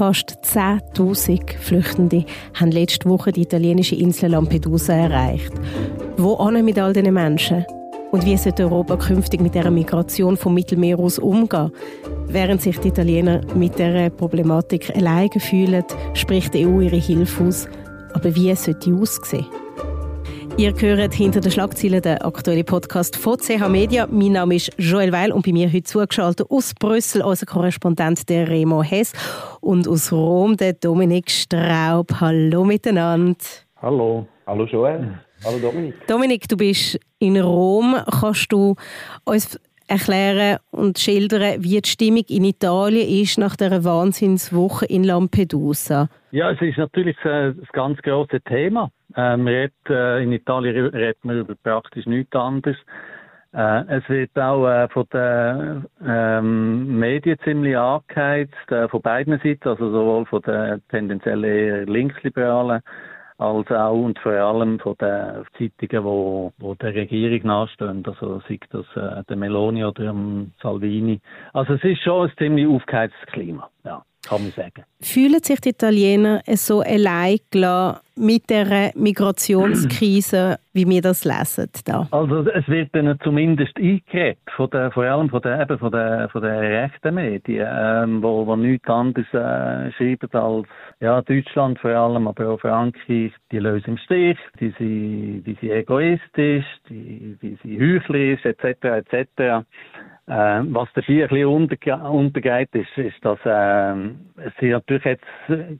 Fast 10.000 Flüchtende haben letzte Woche die italienische Insel Lampedusa erreicht. Wo mit all diesen Menschen? Und wie sollte Europa künftig mit der Migration vom Mittelmeer aus umgehen? Während sich die Italiener mit der Problematik alleine fühlen, spricht die EU ihre Hilfe aus. Aber wie sollte die aussehen? Ihr hört hinter den Schlagzeilen den aktuellen Podcast von CH Media. Mein Name ist Joel Weil und bei mir heute zugeschaltet aus Brüssel unser Korrespondent der Remo Hess und aus Rom der Dominik Straub. Hallo miteinander. Hallo. Hallo Joel. Hallo Dominik. Dominik, du bist in Rom. Kannst du uns erklären und schildern, wie die Stimmung in Italien ist nach der Wahnsinnswoche in Lampedusa? Ja, es ist natürlich ein ganz grosses Thema. Ähm, redet, äh, in Italien redet man über praktisch nichts anderes. Äh, es wird auch äh, von den ähm, Medien ziemlich angeheizt, äh, von beiden Seiten, also sowohl von den tendenziell eher linksliberalen als auch und vor allem von den Zeitungen, wo, wo der Regierung nachstehen, also sei das äh, der Meloni oder dem Salvini. Also es ist schon ein ziemlich aufgeheiztes Klima, ja kann man sagen. Fühlen sich die Italiener so allein mit der Migrationskrise, wie wir das lesen? Da? Also es wird dann zumindest eingeredet, von der, vor allem von eben von der, von der rechten Medien, ähm, wo, wo nichts anderes äh, schreiben als ja, Deutschland vor allem, aber auch Frankreich, die lösen im Stich, die sind, die sind egoistisch, die, die sind heuchlerisch, etc., etc., äh, was dabei ein bisschen unterge untergeht, ist, ist, dass äh, es sind natürlich jetzt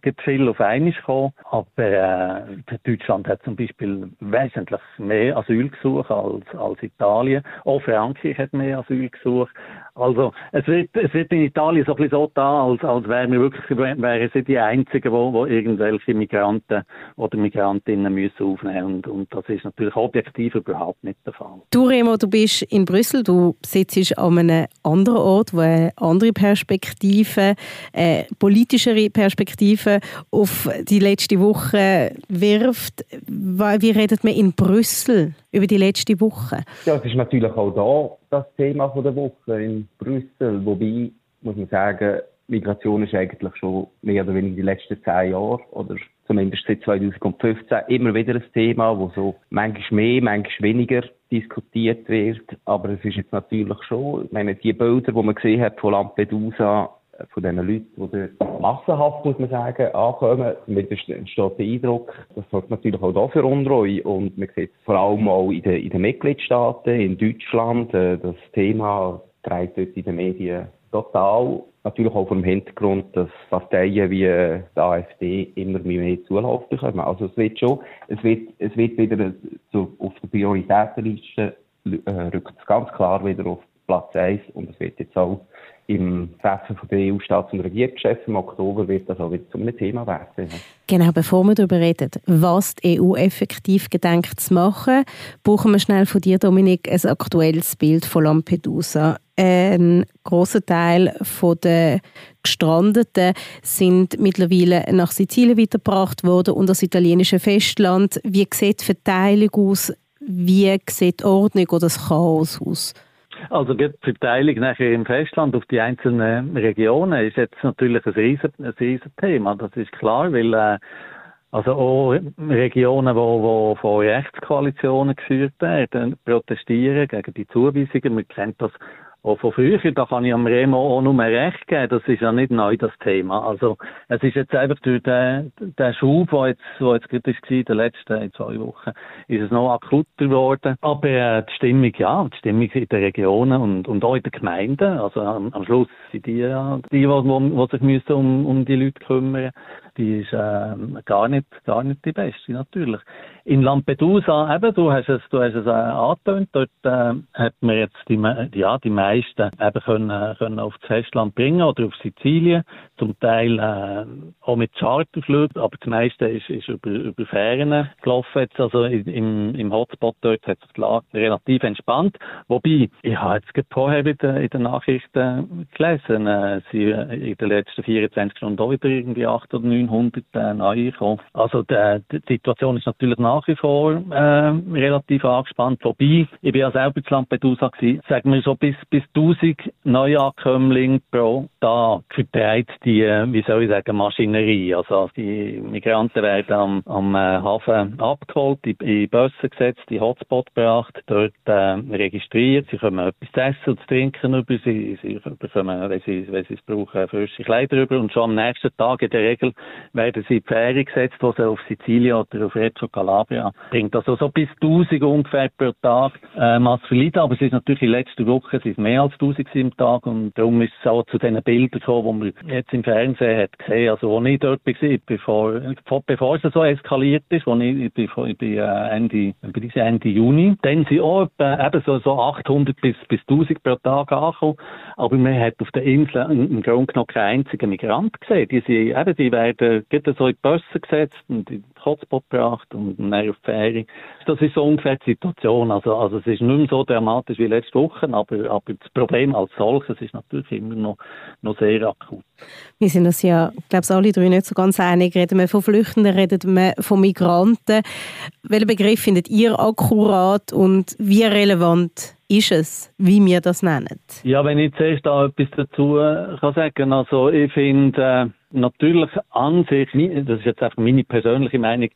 gibt viel auf einmal gekommen, aber äh, Deutschland hat zum Beispiel wesentlich mehr Asylgesuche als, als Italien. Auch Frankreich hat mehr Asylgesuche. Also es wird, es wird in Italien so ein bisschen so da, als, als wären wir wirklich wären sie die Einzigen, wo, wo irgendwelche Migranten oder Migrantinnen müssen aufnehmen und, und das ist natürlich objektiv überhaupt nicht der Fall. Du Remo, du bist in Brüssel, du sitzt an einem anderen Ort, wo eine andere Perspektive, eine politischere Perspektive auf die letzte Woche wirft. Wie redet man in Brüssel über die letzte Woche? Ja, es ist natürlich auch da das Thema der Woche in Brüssel, wobei muss man sagen, Migration ist eigentlich schon mehr oder weniger die letzten zehn Jahre oder zumindest seit 2015 immer wieder ein Thema, wo so manchmal mehr, manchmal weniger diskutiert wird. Aber es ist jetzt natürlich schon, ich meine, die Bilder, die man gesehen hat von Lampedusa, von diesen Leuten, die dort massenhaft, muss man sagen, ankommen, mit entsteht der Eindruck, das sorgt natürlich auch da für Unruhe. Und man sieht vor allem auch in den, in den Mitgliedstaaten, in Deutschland, äh, das Thema trägt dort in den Medien total. Natürlich auch vor dem Hintergrund, dass Parteien wie äh, die AfD immer mehr Zulauf bekommen. Also es wird schon, es wird, es wird wieder so auf der Prioritätenliste äh, rückt es ganz klar wieder auf Platz 1 und es wird jetzt auch im Treffen der EU-Staats- und Regierungschefs im Oktober wird das auch wieder zu einem Thema werden. Genau, bevor wir darüber reden, was die EU effektiv gedenkt zu machen, brauchen wir schnell von dir, Dominik, ein aktuelles Bild von Lampedusa. Ein großer Teil der Gestrandeten sind mittlerweile nach Sizilien weitergebracht worden und das italienische Festland. Wie sieht die Verteilung aus? Wie sieht die Ordnung oder das Chaos aus? Also die Verteilung nachher im Festland auf die einzelnen Regionen ist jetzt natürlich ein riesen, riesen Thema. Das ist klar, weil äh, also auch Regionen, wo, wo von Rechtskoalitionen geführt werden, protestieren gegen die Zuweisungen. Man kennt das auch von früher, da kann ich am Remo auch nur recht geben, das ist ja nicht neu, das Thema. Also, es ist jetzt einfach durch den, den Schub, der jetzt, der jetzt gerade war, in den letzten zwei Wochen, ist es noch akuter geworden. Aber äh, die Stimmung, ja, die Stimmung in den Regionen und, und auch in den Gemeinden, also am, am Schluss sind die ja die, die, die, die sich müssen um, um die Leute kümmern die ist äh, gar nicht gar nicht die beste natürlich. In Lampedusa eben, du hast es du hast es äh, angetönt, dort äh, hat man jetzt die ja die meisten eben können, können auf das Festland bringen oder auf Sizilien, zum Teil äh, auch mit Charterflügen, aber das meiste ist, ist über über Fähren gelaufen. Jetzt, also im, im Hotspot dort hat sich die Lage relativ entspannt, wobei ich habe jetzt gerade vorher in den, in den Nachrichten gelesen, äh, sie in den letzten 24 Stunden auch wieder irgendwie 8 oder 9 900 äh, neu Also der, die Situation ist natürlich nach wie vor äh, relativ angespannt. Wobei, ich bin ja selber zu Lampedusa gewesen, sagen wir so bis, bis bis 1000 Neuankömmlinge pro Tag vertreibt die, wie soll ich sagen, Maschinerie. Also die Migranten werden am, am äh, Hafen abgeholt, in, in Bussen gesetzt, in Hotspot gebracht, dort äh, registriert. Sie können etwas zu essen und zu trinken über, sie, sie bekommen, wenn sie, wenn sie es brauchen, frische Kleider über und schon am nächsten Tag in der Regel werden sie in die Ferien gesetzt, wo sie auf Sizilien oder auf Reggio Calabria bringt. Also so bis 1000 ungefähr pro Tag äh, Masfelida, aber es ist natürlich in letzter Woche es ist mehr als 1000 im Tag. Und darum ist es auch zu diesen Bildern gekommen, die man jetzt im Fernsehen hat gesehen, also wo ich dort war, bevor, bevor es so eskaliert ist, wo ich, bin, ich bin äh, Ende, bin Ende Juni, dann sind auch etwa, eben so, so 800 bis, bis 1000 pro Tag angekommen, aber man hat auf der Insel im Grunde genommen keinen einzigen Migrant gesehen. Die, sind, eben, die werden so in die Busse gesetzt und in den Hotspot gebracht und dann auf die Ferien. Das ist so ungefähr die Situation. Also, also es ist nicht mehr so dramatisch wie letzte Woche, aber, aber das Problem als solches ist natürlich immer noch, noch sehr akut. Wir sind uns ja, ich glaube, alle drei nicht so ganz einig. Reden wir von Flüchtenden, reden wir von Migranten. Welchen Begriff findet ihr akkurat und wie relevant ist es, wie wir das nennen? Ja, wenn ich zuerst da etwas dazu kann sagen also ich finde äh, natürlich an sich, das ist jetzt einfach meine persönliche Meinung,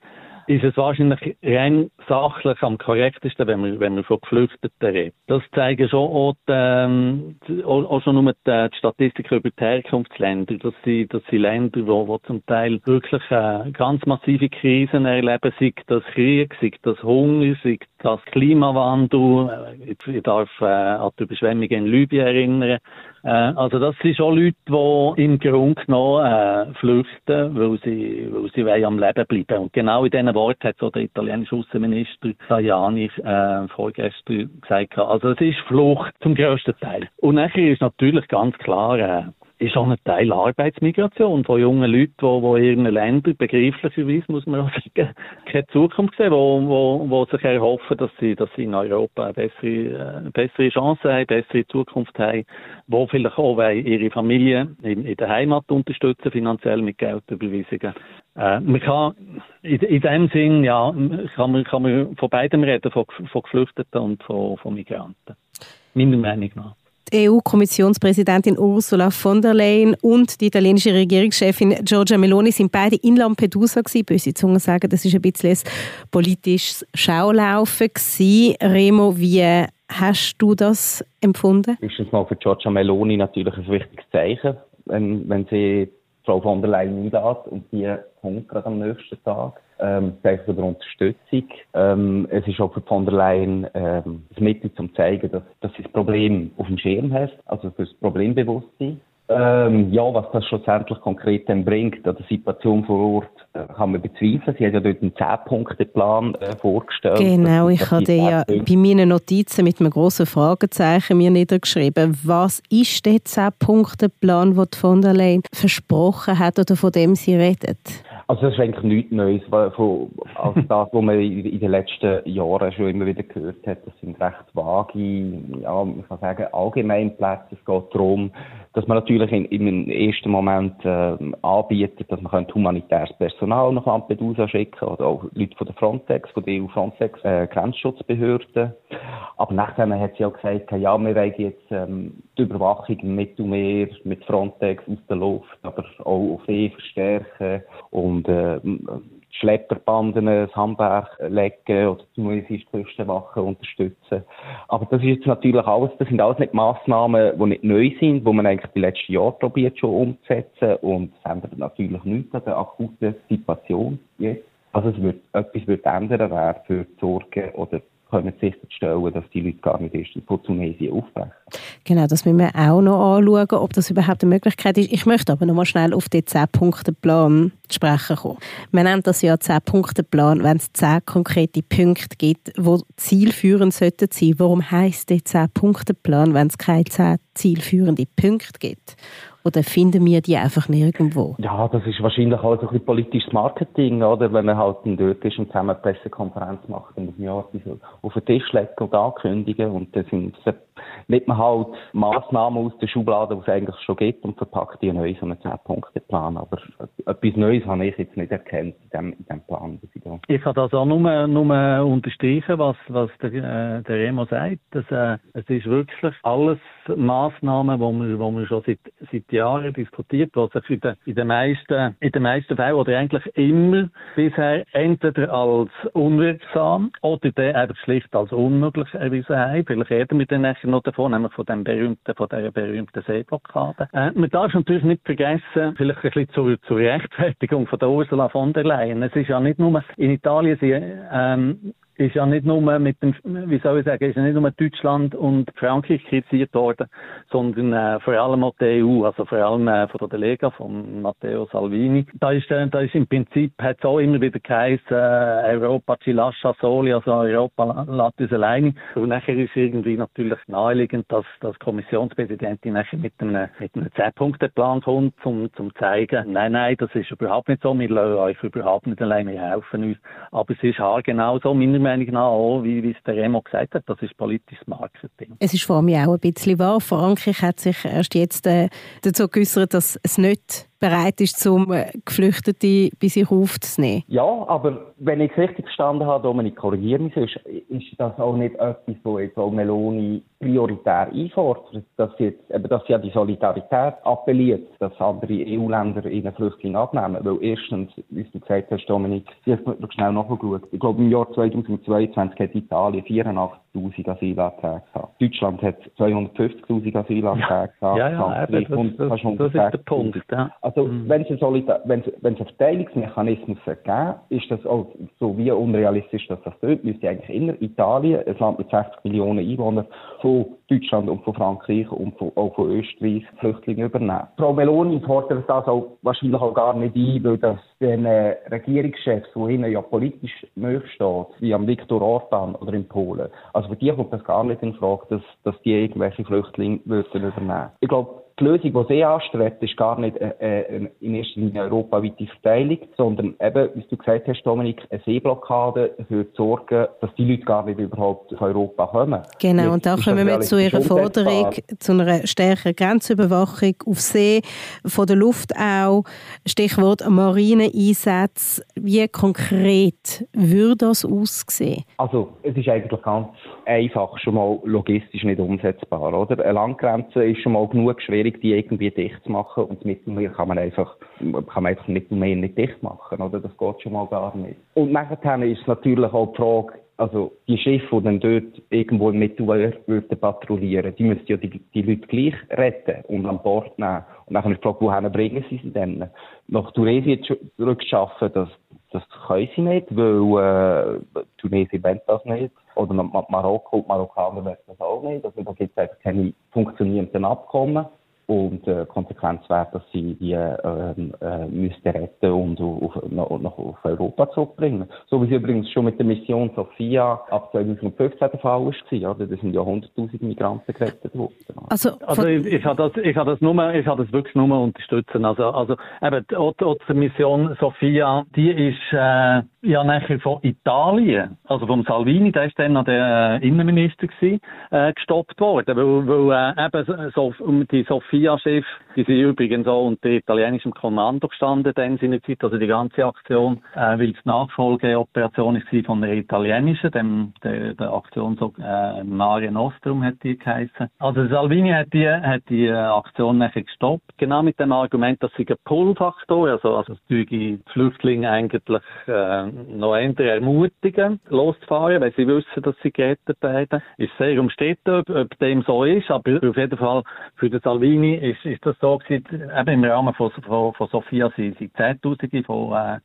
ist es wahrscheinlich rein sachlich am korrektesten, wenn wir, wenn wir von Geflüchteten reden. Das zeigen schon auch, die, ähm, auch schon nur die, Statistiken über die Herkunftsländer. Das sind, das sind Länder, wo, wo zum Teil wirklich äh, ganz massive Krisen erleben, sei das Krieg, sei das Hunger, sei das Klimawandel. Äh, ich darf äh, an die Überschwemmungen in Libyen erinnern. Äh, also das sind schon Leute, die im Grunde genommen äh, flüchten, weil sie, weil sie am Leben bleiben. Und genau in diesen Worten hat so der italienische Außenminister Tajani äh, vorgestern gesagt. Also es ist Flucht zum grössten Teil. Und nachher ist natürlich ganz klar, äh, ist auch ein Teil Arbeitsmigration von jungen Leuten, die, die in ihren Ländern begreiflicherweise, muss man auch sagen, keine Zukunft sehen, wo, wo, wo sich erhoffen, dass sie, dass sie in Europa eine bessere, eine bessere Chance haben, eine bessere Zukunft haben, wo vielleicht auch ihre Familie in, in der Heimat unterstützen, finanziell mit Geldüberweisungen. Äh, man kann, in, in dem Sinn, ja, kann man, kann man von beidem reden, von, von Geflüchteten und von, von Migranten. Meiner Meinung nach. Die EU-Kommissionspräsidentin Ursula von der Leyen und die italienische Regierungschefin Giorgia Meloni sind beide in Lampedusa gewesen. Böse Zungen sagen, das ist ein bisschen ein politisches Schaulaufen gewesen. Remo, wie hast du das empfunden? Erstens mal für Giorgia Meloni natürlich ein wichtiges Zeichen, wenn, wenn sie Frau von der Leyen einlädt und die kommt gerade am nächsten Tag ähm, der Unterstützung. Ähm, es ist auch für von der Leyen ähm, das Mittel zum zeigen, dass, dass sie das Problem auf dem Schirm hat, also für das Problembewusstsein. Ähm, ja, was das schlussendlich konkret dann bringt an der Situation vor Ort, äh, kann man bezweifeln. Sie hat ja dort einen 10-Punkte-Plan äh, vorgestellt. Genau, ich habe ja bei meinen Notizen mit einem grossen Fragezeichen mir niedergeschrieben. Was ist der 10-Punkte-Plan, den von der Leyen versprochen hat oder von dem sie redet? Also das ist eigentlich nichts Neues von, als das, was man in den letzten Jahren schon immer wieder gehört hat. Das sind recht vage, ja, man kann sagen, Allgemeinplätze. Es geht darum, dass man natürlich in, im ersten Moment äh, anbietet, dass man humanitäres Personal nach Lampedusa schicken oder auch Leute von der Frontex, von der EU-Frontex, äh. Aber nachdem hat sie auch gesagt, ja, wir wollen jetzt ähm, die Überwachung im Mittelmeer mit Frontex aus der Luft, aber auch auf See verstärken und äh, Schlepperbanden das Handwerk legen oder zumindest Küstenwache unterstützen. Aber das ist jetzt natürlich alles, das sind alles nicht Massnahmen, die nicht neu sind, die man eigentlich die letzten Jahre probiert schon umzusetzen und es ändert natürlich nichts an der akuten Situation jetzt. Also es wird, etwas wird ändern, wäre für die Sorge oder können sicherstellen, dass die Leute gar nicht erst von Tunesien aufbrechen. Genau, das müssen wir auch noch anschauen, ob das überhaupt eine Möglichkeit ist. Ich möchte aber noch mal schnell auf den 10-Punkte-Plan zu sprechen kommen. Man nennt das ja 10-Punkte-Plan, wenn es 10 konkrete Punkte gibt, die zielführend sollten sein. Warum heisst der 10-Punkte-Plan, wenn es keine 10 zielführende Punkte gibt? Oder finden wir die einfach nirgendwo? Ja, das ist wahrscheinlich auch so ein bisschen politisches Marketing, oder? Wenn man halt dort ist und zusammen eine Pressekonferenz macht und Jahr auf den Tisch legt und ankündigen. Und dann sind, nimmt man halt Massnahmen aus der Schublade, die es eigentlich schon gibt und verpackt die neu so einen 10-Punkte-Plan. Aber etwas Neues habe ich jetzt nicht erkannt in dem, in dem Plan. Ich kann das auch nur, nur unterstreichen, was, was der, äh, der Remo sagt. Dass, äh, es ist wirklich alles Massnahmen, wo wir, wir schon seit, seit Jahren diskutiert, was sich in den, in den meisten, in den meisten Fällen oder eigentlich immer bisher entweder als unwirksam oder dann einfach schlicht als unmöglich erwiesen haben. Vielleicht wir dann nachher noch davon, nämlich von dem berühmten, von dieser berühmten Seeblockade. Äh, man darf natürlich nicht vergessen, vielleicht ein bisschen zur, zur Rechtfertigung von der Ursula von der Leyen. Es ist ja nicht nur in Italien, sie, ähm, ist ja nicht nur mit dem, wie soll ich sagen, ist ja nicht nur Deutschland und Frankreich kritisiert worden, sondern äh, vor allem auch die EU, also vor allem äh, von der Lega, von Matteo Salvini. Da ist, äh, da ist im Prinzip, hat es auch immer wieder geheißen, äh, Europa ci lascia soli, also Europa lässt uns alleine. Und nachher ist irgendwie natürlich naheliegend, dass, dass Kommissionspräsidentin nachher mit einem, mit einem 10-Punkte-Plan kommt, um, zum zeigen, nein, nein, das ist überhaupt nicht so, wir lassen euch überhaupt nicht alleine, wir helfen uns. Aber es ist haargenau so, meiner Meinung nach auch, wie, wie es der Remo gesagt hat, das ist politisches Marketing. Es ist vor allem auch ein bisschen wahr. Frankreich hat sich erst jetzt äh, dazu geäußert, dass es nicht bereit ist, um äh, Geflüchtete bei sich aufzunehmen. Ja, aber wenn ich es richtig verstanden habe, Dominik, korrigiere mich, ist, ist das auch nicht etwas, wo jetzt auch Meloni prioritär einfordert, dass sie, jetzt, eben, dass sie an die Solidarität appelliert, dass andere EU-Länder ihnen Flüchtlinge abnehmen. Weil erstens, wie du gesagt hast, Dominik, ich habe noch schnell nachgeschaut, ich glaube im Jahr 2022 hat Italien 84'000 Asylanträge gehabt. Deutschland hat 250'000 Asylanträge gehabt. Ja, ja, eben, das, das, das ist der Punkt. Ja. Also, mhm. wenn es einen, einen Verteilungsmechanismus geben ist das auch so wie unrealistisch, dass das dort müsste eigentlich in Italien, ein Land mit 60 Millionen Einwohnern, von Deutschland und von Frankreich und von, auch von Österreich Flüchtlinge übernehmen. Frau Meloni fordert das auch wahrscheinlich auch gar nicht ein, weil das den äh, Regierungschefs, die ihnen ja politisch steht, wie am Viktor Orban oder in Polen, also für die kommt das gar nicht in Frage, dass, dass die irgendwelche Flüchtlinge würden übernehmen. Ich glaube, die Lösung, die sie anstrebt, ist gar nicht äh, äh, in erster Linie europaweite Verteilung, sondern eben, wie du gesagt hast, Dominik, eine Seeblockade zu sorgen, dass die Leute gar nicht überhaupt auf Europa kommen. Genau, und da kommen wir zu Ihrer Forderung, zu einer stärkeren Grenzüberwachung auf See, von der Luft auch. Stichwort Marineeinsätze. Wie konkret würde das aussehen? Also, es ist eigentlich ganz einfach schon mal logistisch nicht umsetzbar, oder? Eine Landgrenze ist schon mal genug schwierig, die irgendwie dicht zu machen. Und das Mittelmeer kann man einfach, kann man einfach Mittelmeer nicht dicht machen, oder? Das geht schon mal gar nicht. Und nachher ist natürlich auch die Frage, also die Schiffe, die dann dort irgendwo im Mittelmeer patrouillieren, die müssten ja die, die Leute gleich retten und an Bord nehmen. Und dann ist die Frage, wohin bringen sie sie denn? Nach Tunesien zurückschaffen, das, das können sie nicht, weil äh, Tunesien will das nicht. Oder Marokko, die Marokkaner wollen das auch nicht. Also da gibt es einfach keine funktionierenden Abkommen. Und äh, Konsequenz wäre, dass sie die ähm, äh, müsste retten und auf, nach, nach auf Europa zurückbringen. So wie sie übrigens schon mit der Mission Sophia ab 2015 der Fall war. Oder? Da sind ja 100'000 Migranten gerettet worden. Also, also ich, ich habe das, ich habe das nur, ich habe das wirklich nur unterstützen. Also, also eben, die, auch die Mission Sophia, die ist äh, ja nachher von Italien, also vom Salvini, der ist dann noch der äh, Innenminister gewesen, äh, gestoppt worden, weil, weil äh, eben so, um die Sophia FIA-Chef, die sind übrigens auch unter italienischem Kommando gestanden in seiner Zeit, also die ganze Aktion, äh, weil es Nachfolgeoperation ist von der italienischen, dem, der, der Aktion so, äh, Mare Nostrum hat die geheißen. Also Salvini hat die, hat die äh, Aktion nachher gestoppt, genau mit dem Argument, dass sie ein Pull-Faktor, also, also die Flüchtlinge eigentlich äh, noch eher ermutigen, loszufahren, weil sie wissen, dass sie gerettet werden. Ist sehr umstritten, ob, ob dem so ist, aber auf jeden Fall für den Salvini Juni ist, ist das so gewesen, eben im Rahmen von, von, von Sophia sind, sind Zehntausende von äh,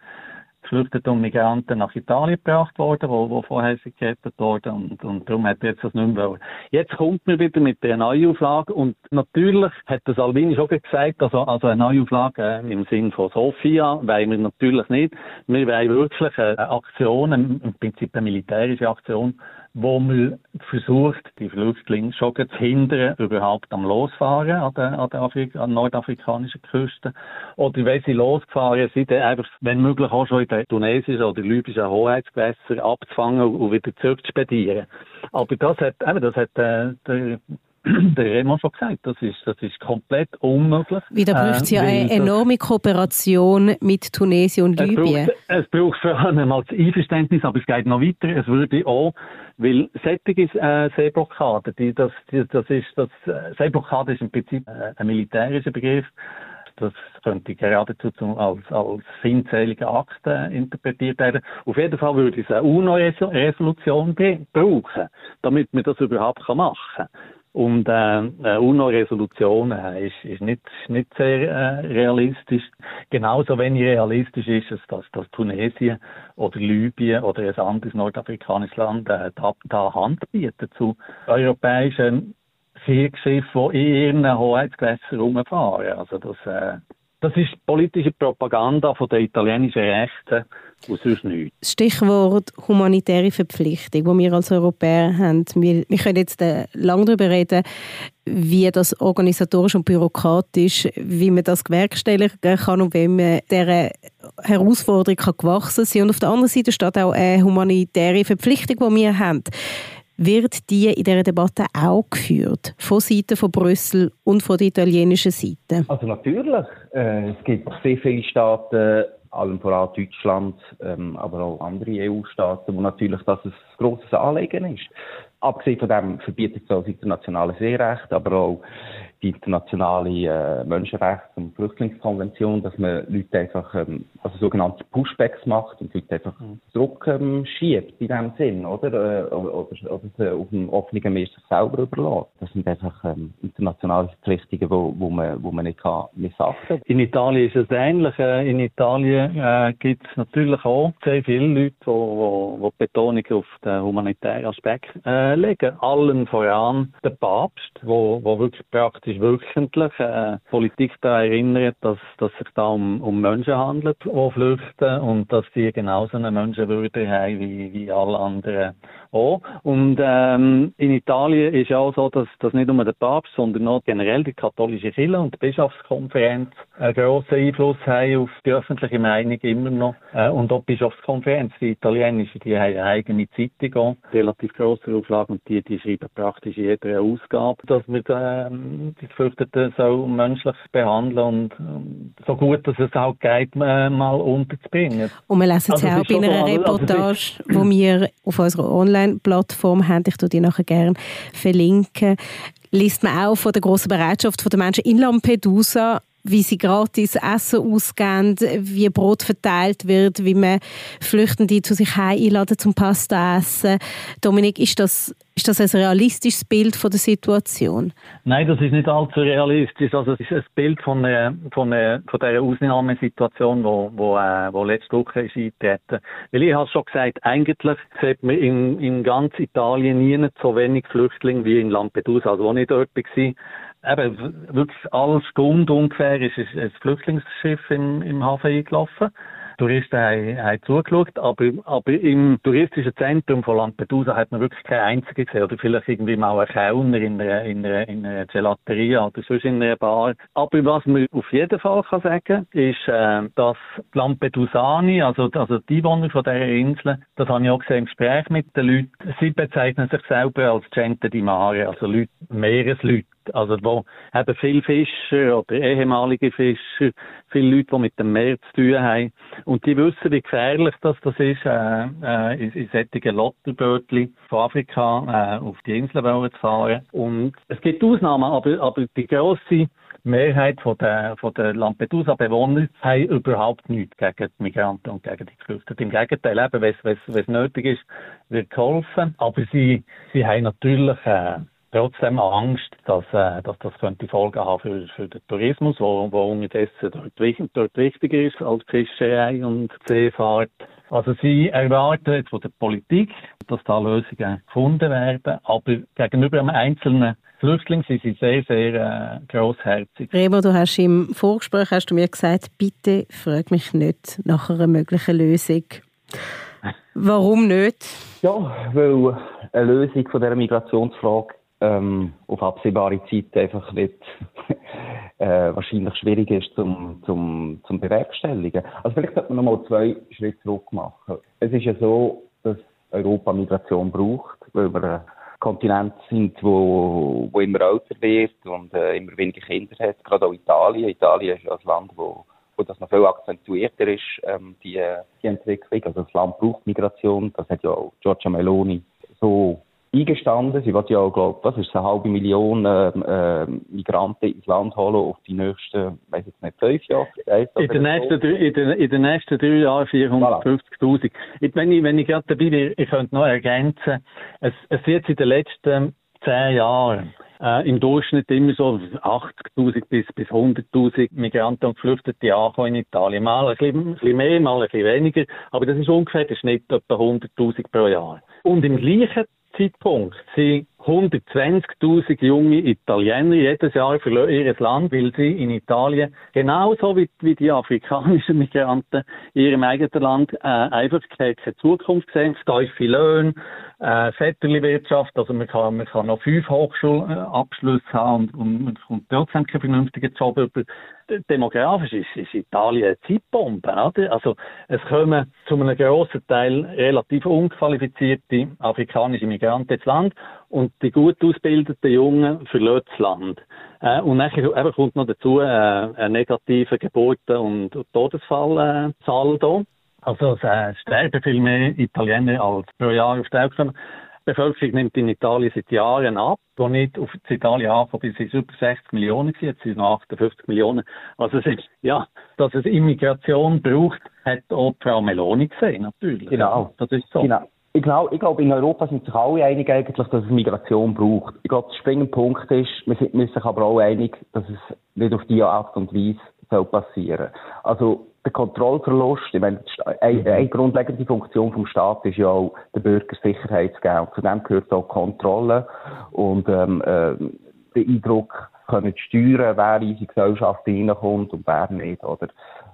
Geflüchteten und Migranten nach Italien gebracht worden, wo, wo vorher sie gerettet wurden und, und darum hat er jetzt das nicht mehr wollen. Jetzt kommt man wieder mit der Neuauflage und natürlich hat der Salvini schon gesagt, also, also eine Neuauflage äh, im Sinn von Sofia wollen wir natürlich nicht. Wir wollen wirklich eine Aktion, im Prinzip eine militärische Aktion, wo man versucht, die Flüchtlinge schon zu hindern, überhaupt am Losfahren an der, an der Afrik an nordafrikanischen Küste. Oder wenn sie losgefahren sind, einfach, wenn möglich, auch schon in den tunesischen oder libyschen Hoheitsgewässern abzufangen und wieder zurückzuspedieren. Aber das hat, eben, das hat äh, der der Remo schon gesagt, das ist, das ist komplett unmöglich. Wieder braucht es ja äh, eine enorme Kooperation mit Tunesien und Libyen. Es braucht, vor allem das Einverständnis, aber es geht noch weiter. Es würde auch, weil sättige äh, Seeblockade, die, das, die, das ist, das, äh, Seeblockade ist im Prinzip äh, ein militärischer Begriff, das könnte geradezu zum, als, als feindselige Akt interpretiert werden. Auf jeden Fall würde es eine UNO-Resolution brauchen, damit man das überhaupt machen kann. Und äh, UNO-Resolution ist, ist, nicht, nicht sehr äh, realistisch. Genauso wenig realistisch ist es, dass, dass Tunesien oder Libyen oder ein anderes nordafrikanisches Land äh, da, da Hand bietet zu europäischen Kriegsschiffe, die in ihren Hoheitsgewässern rumfahren. Also das, äh, das ist politische Propaganda von der italienischen Rechten und sonst nichts. Stichwort humanitäre Verpflichtung, die wir als Europäer haben. Wir, wir können jetzt äh, lange darüber reden, wie das organisatorisch und bürokratisch, wie man das gewerkstelligen kann und wie man dieser Herausforderung kann gewachsen sein Und auf der anderen Seite steht auch eine humanitäre Verpflichtung, die wir haben wird die in dieser Debatte auch geführt, von Seiten von Brüssel und von der italienischen Seite? Also natürlich. Äh, es gibt sehr viele Staaten, allem voran Deutschland, ähm, aber auch andere EU-Staaten, wo natürlich das ein grosses Anliegen ist. Abgesehen von dem verbietet es auch das internationale Seerecht, aber auch die internationale äh, Menschenrechts- und Flüchtlingskonvention, dass man Leute einfach, ähm, also sogenannte Pushbacks macht und Leute einfach mhm. Druck ähm, schiebt in dem Sinn, oder? Äh, oder, oder, oder auf dem offenen Meer sich selber überlässt. Das sind einfach ähm, internationale Verpflichtungen, wo, wo, man, wo man nicht kann missachten In Italien ist es ähnlich. Äh, in Italien äh, gibt es natürlich auch sehr viele Leute, die, die, die Betonung auf den humanitären Aspekt äh, legen. Allen voran der Papst, wo, wo wirklich praktisch ist wöchentlich äh, Politik da erinnert, dass, dass sich da um, um Menschen handelt, die flüchten und dass die genauso eine Menschenwürde haben wie, wie alle anderen auch. Und ähm, in Italien ist ja auch so, dass, dass nicht nur der Papst, sondern auch generell die katholische Kirche und die Bischofskonferenz einen grossen Einfluss haben auf die öffentliche Meinung immer noch. Äh, und auch die Bischofskonferenz, die italienische, die haben eine eigene Zeitung auch, relativ grosse Auflage und die, die schreiben praktisch jede Ausgabe, dass wir ähm, die Geflüchteten so menschlich behandeln und ähm, so gut, dass es auch geht, äh, mal unterzubringen. Und wir lesen es also, auch bei einer so, Reportage, also, wo wir auf unserer Online-Plattform haben, ich tue die nachher gerne verlinken, liest man auch von der grossen Bereitschaft der Menschen in Lampedusa wie sie gratis Essen ausgeben, wie Brot verteilt wird, wie man Flüchtende zu sich einladen zum Pasta essen. Dominik, ist das, ist das ein realistisches Bild von der Situation? Nein, das ist nicht allzu realistisch. Also es ist ein Bild von, der, von, der, von dieser Ausnahmesituation, wo, wo, äh, wo letzte Woche ist eingetreten. Weil ich habe schon gesagt, eigentlich sieht man in, in ganz Italien nie so wenig Flüchtlinge wie in Lampedusa. Also, als ich dort war, eben wirklich alle Stunde ungefähr ist ein Flüchtlingsschiff im, im Hafen eingelaufen. Touristen haben, haben zugeschaut, aber, aber im touristischen Zentrum von Lampedusa hat man wirklich keinen einzigen gesehen. Oder vielleicht irgendwie mal einen Kellner in einer, in einer, in einer Gelateria oder sonst in einer Bar. Aber was man auf jeden Fall kann sagen ist, äh, dass Lampedusani, also, also die Einwohner von dieser Insel, das habe ich auch gesehen im Gespräch mit den Leuten, sie bezeichnen sich selber als Gente di Mare, also Leute, Meeresleute also wo eben viele Fischer oder ehemalige Fischer, viele Leute, die mit dem Meer zu tun haben. Und die wissen, wie gefährlich das, das ist, äh, äh, in, in solchen Lotterbötchen von Afrika äh, auf die Insel zu fahren. Und es gibt Ausnahmen, aber, aber die grosse Mehrheit von der, von der Lampedusa-Bewohner haben überhaupt nichts gegen die Migranten und gegen die Geflüchteten. Im Gegenteil, eben, wenn es nötig ist, wird geholfen. Aber sie, sie haben natürlich äh, trotzdem Angst, dass, äh, dass das könnte Folgen haben für, für den Tourismus, wo, wo unterdessen dort, dort wichtiger ist als Fischerei und Seefahrt. Also sie erwarten jetzt von der Politik, dass da Lösungen gefunden werden, aber gegenüber einem einzelnen Flüchtling sind sie sehr, sehr äh, grossherzig. Remo, du hast im Vorgespräch hast du mir gesagt, bitte frag mich nicht nach einer möglichen Lösung. Warum nicht? Ja, weil eine Lösung von dieser Migrationsfrage ähm, auf absehbare Zeit einfach nicht äh, wahrscheinlich schwierig ist zum, zum, zum bewerkstelligen. Also vielleicht sollte man nochmal zwei Schritte zurück machen. Es ist ja so, dass Europa Migration braucht, weil wir Kontinent sind, wo, wo immer älter wird und äh, immer weniger Kinder hat. Gerade auch Italien. Italien ist ja ein Land, wo, wo das noch viel akzentuierter ist, ähm, die, die Entwicklung. Also das Land braucht Migration. Das hat ja auch Giorgia Meloni so eingestanden. Sie wird ja auch, glaube was ist eine halbe Million äh, Migranten ins Land holen auf die nächsten, weiß jetzt nicht, fünf Jahre. In den, nächsten, in, den, in den nächsten drei Jahren 450.000. Voilà. Wenn ich, wenn ich gerade dabei bin, ich könnte noch ergänzen, es, es wird in den letzten zehn Jahren äh, im Durchschnitt immer so 80.000 bis, bis 100.000 Migranten und Geflüchtete ankommen in Italien. Mal ein bisschen, ein bisschen mehr, mal ein bisschen weniger, aber das ist ungefähr der Schnitt etwa 100.000 pro Jahr. Und im gleichen Zeitpunkt sind 120.000 junge Italiener jedes Jahr verlassen ihr Land, weil sie in Italien genauso wie, wie die afrikanischen Migranten in ihrem eigenen Land äh, einfach keine, keine Zukunft sehen, steife Löhne, äh, Vetterli-Wirtschaft, also man kann, man kann noch fünf Hochschulabschlüsse haben und, und man kommt trotzdem keinen vernünftigen Job über. Demografisch ist, ist Italien eine Zeitbombe. Oder? Also es kommen zu einem grossen Teil relativ unqualifizierte afrikanische Migranten ins Land und die gut ausgebildeten Jungen verlassen das Land. Äh, und dann kommt noch dazu äh, ein negativer Geburten- und Todesfallsaldo. Also es äh, sterben viel mehr Italiener als pro Jahr auf der Welt. Die Bevölkerung nimmt in Italien seit Jahren ab. Als ich auf Italien angekommen bin, sind es über 60 Millionen jetzt sind es noch 58 Millionen. Also es ist, ja, dass es Immigration braucht, hat auch Frau Meloni gesehen, natürlich. Genau. Das ist so. Genau. Ich glaube, ich glaube, in Europa sind sich alle einig eigentlich, dass es Migration braucht. Ich glaube, der springende Punkt ist, wir sind, sind sich aber auch einig, dass es nicht auf diese Art und Weise soll passieren. Also, der Kontrollverlust, ich meine, eine, mhm. eine grundlegende Funktion vom Staat ist ja auch, der Bürger Sicherheit zu geben. Zu dem gehört auch Kontrolle und, ähm, äh, der Eindruck, können steuern, wer in unsere Gesellschaft reinkommt und wer nicht, oder?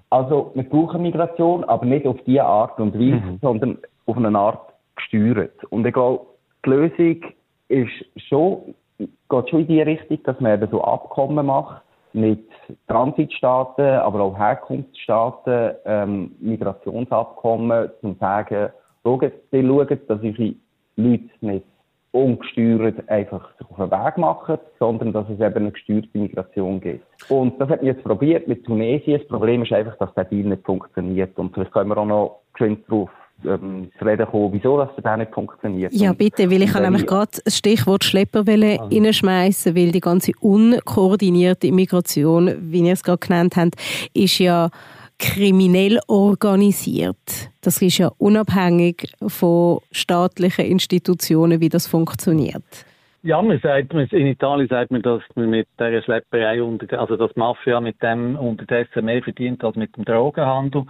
Also, wir brauchen Migration, aber nicht auf diese Art und Weise, mhm. sondern auf eine Art gesteuert. Und ich glaube, die Lösung ist schon, geht schon in die Richtung, dass man eben so Abkommen macht mit Transitstaaten, aber auch Herkunftsstaaten, ähm, Migrationsabkommen, um zu sagen, schaut, die schauen, dass ihre Leute nicht ungesteuert einfach sich auf den Weg machen, sondern dass es eben eine gesteuerte Migration gibt. Und das hat man jetzt probiert mit Tunesien. Das Problem ist einfach, dass der Deal nicht funktioniert. Und vielleicht können wir auch noch schön darauf ähm, zu reden kommen, wieso das für nicht funktioniert. Ja, bitte, weil ich kann nämlich gerade das Stichwort Schlepper also. reinschmeißen, weil die ganze unkoordinierte Immigration, wie ihr es gerade genannt habt, ist ja kriminell organisiert. Das ist ja unabhängig von staatlichen Institutionen, wie das funktioniert. Ja, man sagt, in Italien sagt man, dass man mit der Schlepperei, also dass Mafia mit dem unterdessen mehr verdient als mit dem Drogenhandel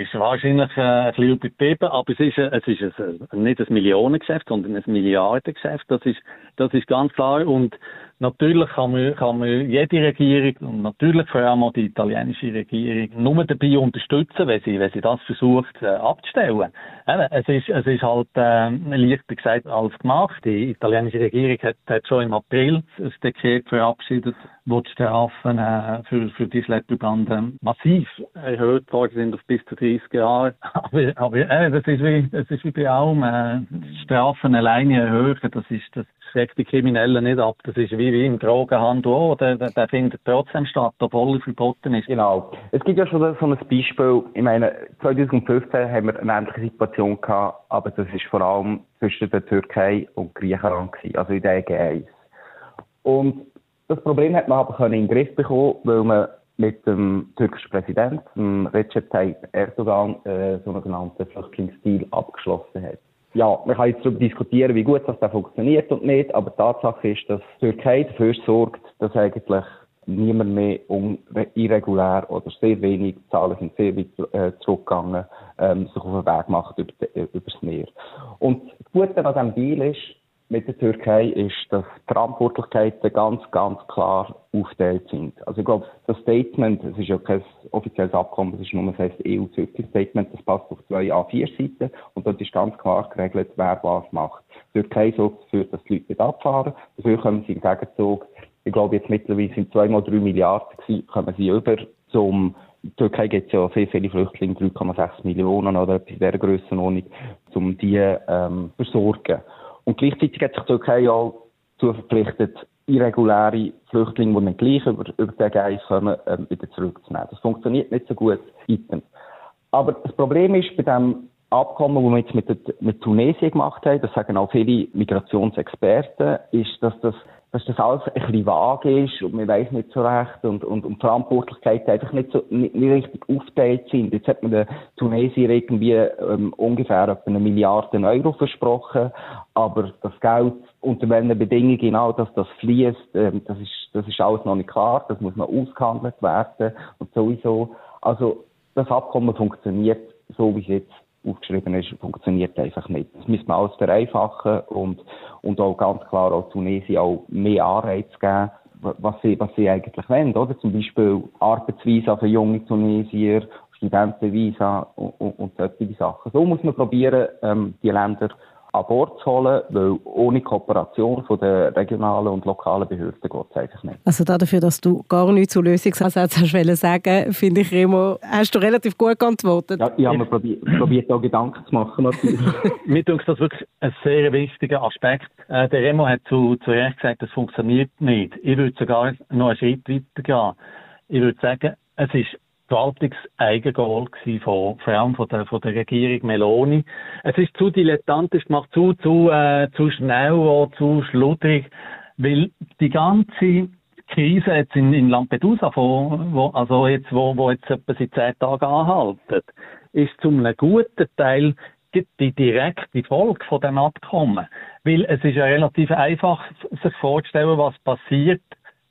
ist wahrscheinlich äh, ein bisschen übertrieben, aber es ist, äh, es ist ein, nicht ein Millionengeschäft, sondern ein Milliardengeschäft. Das ist, das ist ganz klar. Und Natürlich kann man, kann man jede Regierung und natürlich vor allem auch die italienische Regierung nur dabei unterstützen, wenn sie, wenn sie das versucht äh, abzustellen. Es ist, es ist halt äh, leichter gesagt als gemacht. Die italienische Regierung hat, hat schon im April das Dekret verabschiedet, wo die Strafen äh, für, für die Schlepperbanden massiv erhöht worden sind auf bis zu 30 Jahre. Aber, aber äh, das ist wie, das ist wie bei allem, äh, Strafen alleine erhöhen, das ist, das schreckt die Kriminellen nicht ab. Das ist wie, wie im Drogenhandel auch. Der, der, der findet trotzdem statt, obwohl er verboten ist. Genau. Es gibt ja schon so ein Beispiel. Ich meine, 2015 haben wir eine ähnliche Situation gehabt, aber das ist vor allem zwischen der Türkei und Griechenland gewesen, also in der EG1. Und das Problem hat man aber in den Griff bekommen, weil man mit dem türkischen Präsidenten, Recep Tayyip Erdogan, äh, so einen genannten Flüchtlingsdeal abgeschlossen hat ja, man kann jetzt darüber diskutieren, wie gut das da funktioniert und nicht, aber die Tatsache ist, dass die Türkei dafür sorgt, dass eigentlich niemand mehr irregulär oder sehr wenig, Zahlen sind sehr weit äh, zurückgegangen, ähm, sich auf den Weg macht über, äh, übers Meer. Und das Gute an diesem Deal ist, mit der Türkei ist, dass die Verantwortlichkeiten ganz, ganz klar aufgeteilt sind. Also ich glaube, das Statement, es ist ja kein offizielles Abkommen, es ist nur ein EU-Statement, das passt auf zwei A4-Seiten und dort ist ganz klar geregelt, wer was macht. Die Türkei sorgt dafür, dass die Leute nicht abfahren. Dafür kommen sie im Gegenzug, ich glaube jetzt mittlerweile sind zweimal drei Milliarden gewesen, kommen sie über zum die Türkei gibt es ja sehr viele Flüchtlinge, 3,6 Millionen oder etwas in dieser Grössenordnung, um die ähm, versorgen. Und gleichzeitig hat sich die Türkei auch dazu verpflichtet, irreguläre Flüchtlinge, die dann gleich über, über den Geist kommen, ähm, wieder zurückzunehmen. Das funktioniert nicht so gut. Item. Aber das Problem ist bei dem Abkommen, das wir jetzt mit, der, mit Tunesien gemacht haben, das sagen auch viele Migrationsexperten, ist, dass das dass das alles ein bisschen vage ist und man weiß nicht so recht und, und, und Verantwortlichkeiten einfach nicht so, nicht, nicht richtig aufgeteilt sind. Jetzt hat man den Tunesier irgendwie ähm, ungefähr etwa eine Milliarde Euro versprochen, aber das Geld unter welchen Bedingungen genau, dass das fließt, ähm, das ist, das ist alles noch nicht klar, das muss noch ausgehandelt werden und sowieso. Also, das Abkommen funktioniert so, wie jetzt aufgeschrieben ist, funktioniert einfach nicht. Das müssen wir alles vereinfachen und, und auch ganz klar auch Tunesien auch mehr Anreiz geben, was sie, was sie eigentlich wollen, oder? Zum Beispiel Arbeitsvisa für junge Tunesier, Studentenvisa und, und, und solche Sachen. So muss man probieren, ähm, die Länder an Bord zu holen, weil ohne Kooperation von den regionalen und lokalen Behörden geht es einfach nicht. Also dafür, dass du gar nichts zu Lösungsansätzen hast sagen finde ich, Remo, hast du relativ gut geantwortet. Ja, ich habe mir probiert, probiert auch Gedanken zu machen. mir denke das wirklich ein sehr wichtiger Aspekt. Äh, der Remo hat zu, zu Recht gesagt, das funktioniert nicht. Ich würde sogar noch einen Schritt weiter gehen. Ich würde sagen, es ist Verwaltungseigengoal von, vor allem von der, von der Regierung Meloni. Es ist zu dilettantisch gemacht, zu, zu, äh, zu schnell, zu schludrig, weil die ganze Krise jetzt in, in Lampedusa, wo, also jetzt, wo, wo jetzt etwa seit zehn Tagen anhalten, ist zum einem guten Teil die direkte Folge von dem Abkommen. Weil es ist ja relativ einfach, sich vorzustellen, was passiert,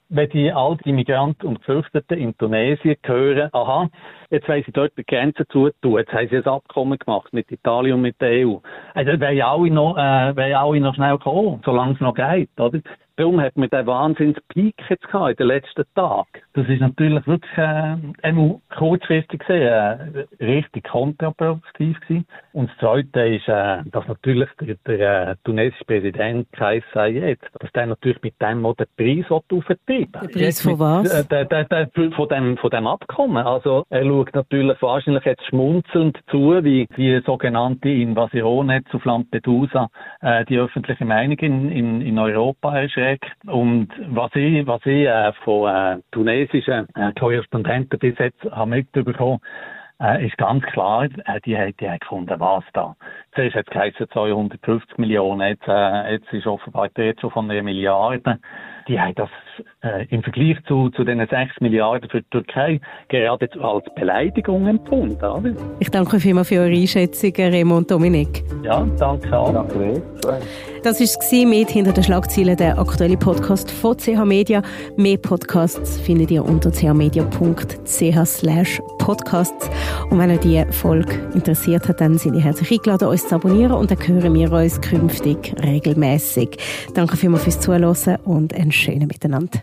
wenn die all die Migranten und Geflüchteten in Tunesien hören, aha, jetzt wollen sie dort die Grenzen zutun, jetzt haben sie ein Abkommen gemacht mit Italien und mit der EU. Also, wollen alle noch, äh, wollen alle noch schnell kommen, solange es noch geht, oder? Darum hat man den Wahnsinns-Peak jetzt gehabt in den letzten Tagen. Das ist natürlich wirklich, äh, einmal kurzfristig gesehen, äh, richtig kontraproduktiv gewesen. Und das Zweite ist, äh, dass natürlich der, der äh, tunesische Präsident Kais Sayed, dass der natürlich mit dem auch den Preis auftreiben Der Preis von was? Äh, der, der, der, von, dem, von dem Abkommen. Also, er schaut natürlich wahrscheinlich jetzt schmunzelnd zu, wie die sogenannte Invasion jetzt auf Lampedusa äh, die öffentliche Meinung in, in, in Europa erschreckt Projekt. Und was ich, was ich äh, von äh, tunesischen äh, Korrespondenten bis jetzt habe mitbekommen, äh, ist ganz klar, äh, die, die, die haben gefunden, was da. Zuerst hat es geheißen 250 Millionen, jetzt, äh, jetzt ist offenbar jetzt schon von einer Milliarde die haben das äh, im Vergleich zu, zu den 6 Milliarden für die Türkei gerade als Beleidigung empfunden. Oder? Ich danke vielmals für eure Einschätzungen, Remo und Dominik. Ja, danke auch. Danke. Das war es mit «Hinter den Schlagzeilen», der aktuelle Podcast von CH Media. Mehr Podcasts findet ihr unter chmedia.ch podcasts. Und wenn euch diese Folge interessiert hat, dann sind ihr herzlich eingeladen, uns zu abonnieren und dann hören wir uns künftig regelmäßig. Danke vielmals fürs Zuhören und einen schöne Miteinander.